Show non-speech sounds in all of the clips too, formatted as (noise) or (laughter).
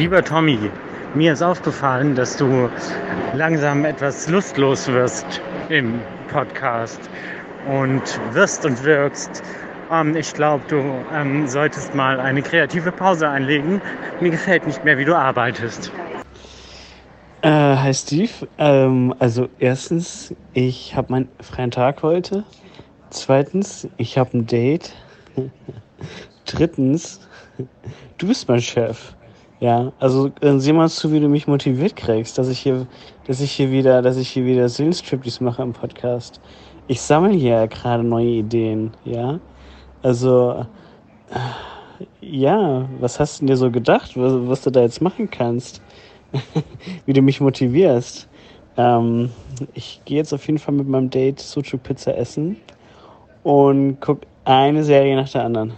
Lieber Tommy, mir ist aufgefallen, dass du langsam etwas lustlos wirst im Podcast und wirst und wirkst. Ähm, ich glaube, du ähm, solltest mal eine kreative Pause einlegen. Mir gefällt nicht mehr, wie du arbeitest. Äh, hi Steve. Ähm, also erstens, ich habe meinen freien Tag heute. Zweitens, ich habe ein Date. (laughs) Drittens, du bist mein Chef. Ja, also äh, sieh mal zu, wie du mich motiviert kriegst, dass ich hier, dass ich hier wieder, dass ich hier wieder Seelenstriptease mache im Podcast. Ich sammle hier gerade neue Ideen, ja. Also, äh, ja, was hast du dir so gedacht, was, was du da jetzt machen kannst? (laughs) wie du mich motivierst. Ähm, ich gehe jetzt auf jeden Fall mit meinem Date Sucuk Pizza essen und guck eine Serie nach der anderen.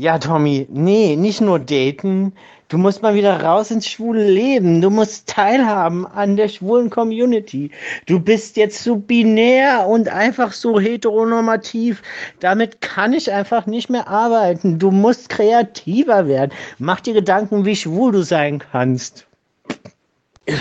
Ja, Tommy, nee, nicht nur daten. Du musst mal wieder raus ins schwule Leben. Du musst teilhaben an der schwulen Community. Du bist jetzt so binär und einfach so heteronormativ. Damit kann ich einfach nicht mehr arbeiten. Du musst kreativer werden. Mach dir Gedanken, wie schwul du sein kannst. (laughs)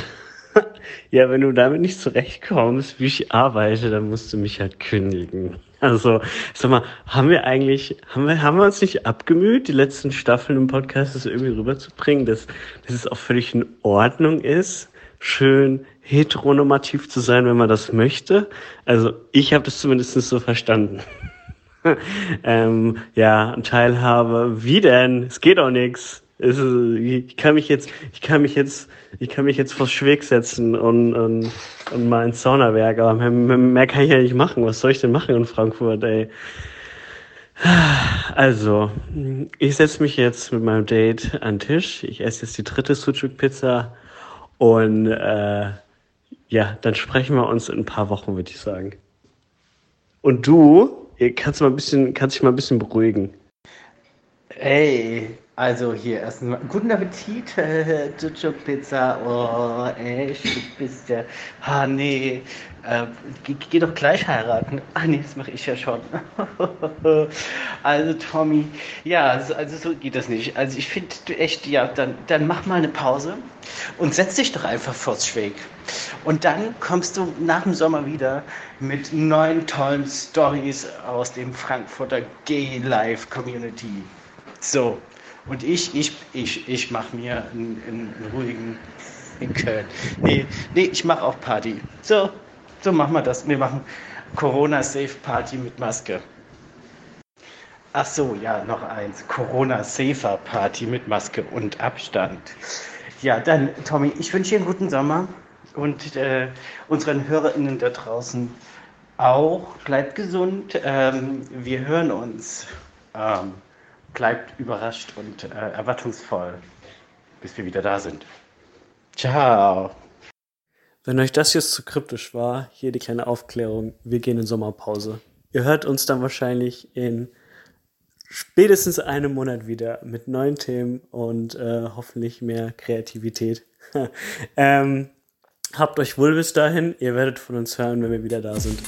Ja, wenn du damit nicht zurechtkommst, wie ich arbeite, dann musst du mich halt kündigen. Also, sag mal, haben wir eigentlich, haben wir, haben wir uns nicht abgemüht, die letzten Staffeln im Podcast das irgendwie rüberzubringen, dass, dass es auch völlig in Ordnung ist, schön heteronormativ zu sein, wenn man das möchte? Also, ich habe das zumindest so verstanden. (laughs) ähm, ja, Teilhabe, wie denn? Es geht auch nichts. Ist, ich kann mich jetzt, ich kann mich jetzt, ich kann mich jetzt vors Schweg setzen und, und, und mal ins Saunawerk, aber mehr, mehr kann ich ja nicht machen. Was soll ich denn machen in Frankfurt, ey? Also, ich setze mich jetzt mit meinem Date an den Tisch. Ich esse jetzt die dritte Sucuk-Pizza und äh, ja, dann sprechen wir uns in ein paar Wochen, würde ich sagen. Und du, kannst mal ein bisschen, kannst dich mal ein bisschen beruhigen. Hey, also hier erstmal guten Appetit, äh, Pizza. Oh, echt, du bist ja. Ah, nee. Äh, geh, geh, doch gleich heiraten. Ah, nee, das mache ich ja schon. (laughs) also, Tommy, ja, also, also, so geht das nicht. Also, ich finde echt, ja, dann, dann mach mal eine Pause und setz dich doch einfach vors Schweg. Und dann kommst du nach dem Sommer wieder mit neuen tollen Stories aus dem Frankfurter Gay Life Community. So, und ich, ich, ich, ich mache mir einen, einen, ruhigen in Köln. Nee, nee, ich mache auch Party. So, so machen wir das. Wir machen Corona-Safe-Party mit Maske. Ach so, ja, noch eins. Corona-Safer-Party mit Maske und Abstand. Ja, dann, Tommy, ich wünsche dir einen guten Sommer und äh, unseren HörerInnen da draußen auch. Bleibt gesund. Ähm, wir hören uns. Ähm, bleibt überrascht und äh, erwartungsvoll, bis wir wieder da sind. Ciao. Wenn euch das jetzt zu kryptisch war, hier die kleine Aufklärung. Wir gehen in Sommerpause. Ihr hört uns dann wahrscheinlich in spätestens einem Monat wieder mit neuen Themen und äh, hoffentlich mehr Kreativität. (laughs) ähm, habt euch wohl bis dahin. Ihr werdet von uns hören, wenn wir wieder da sind.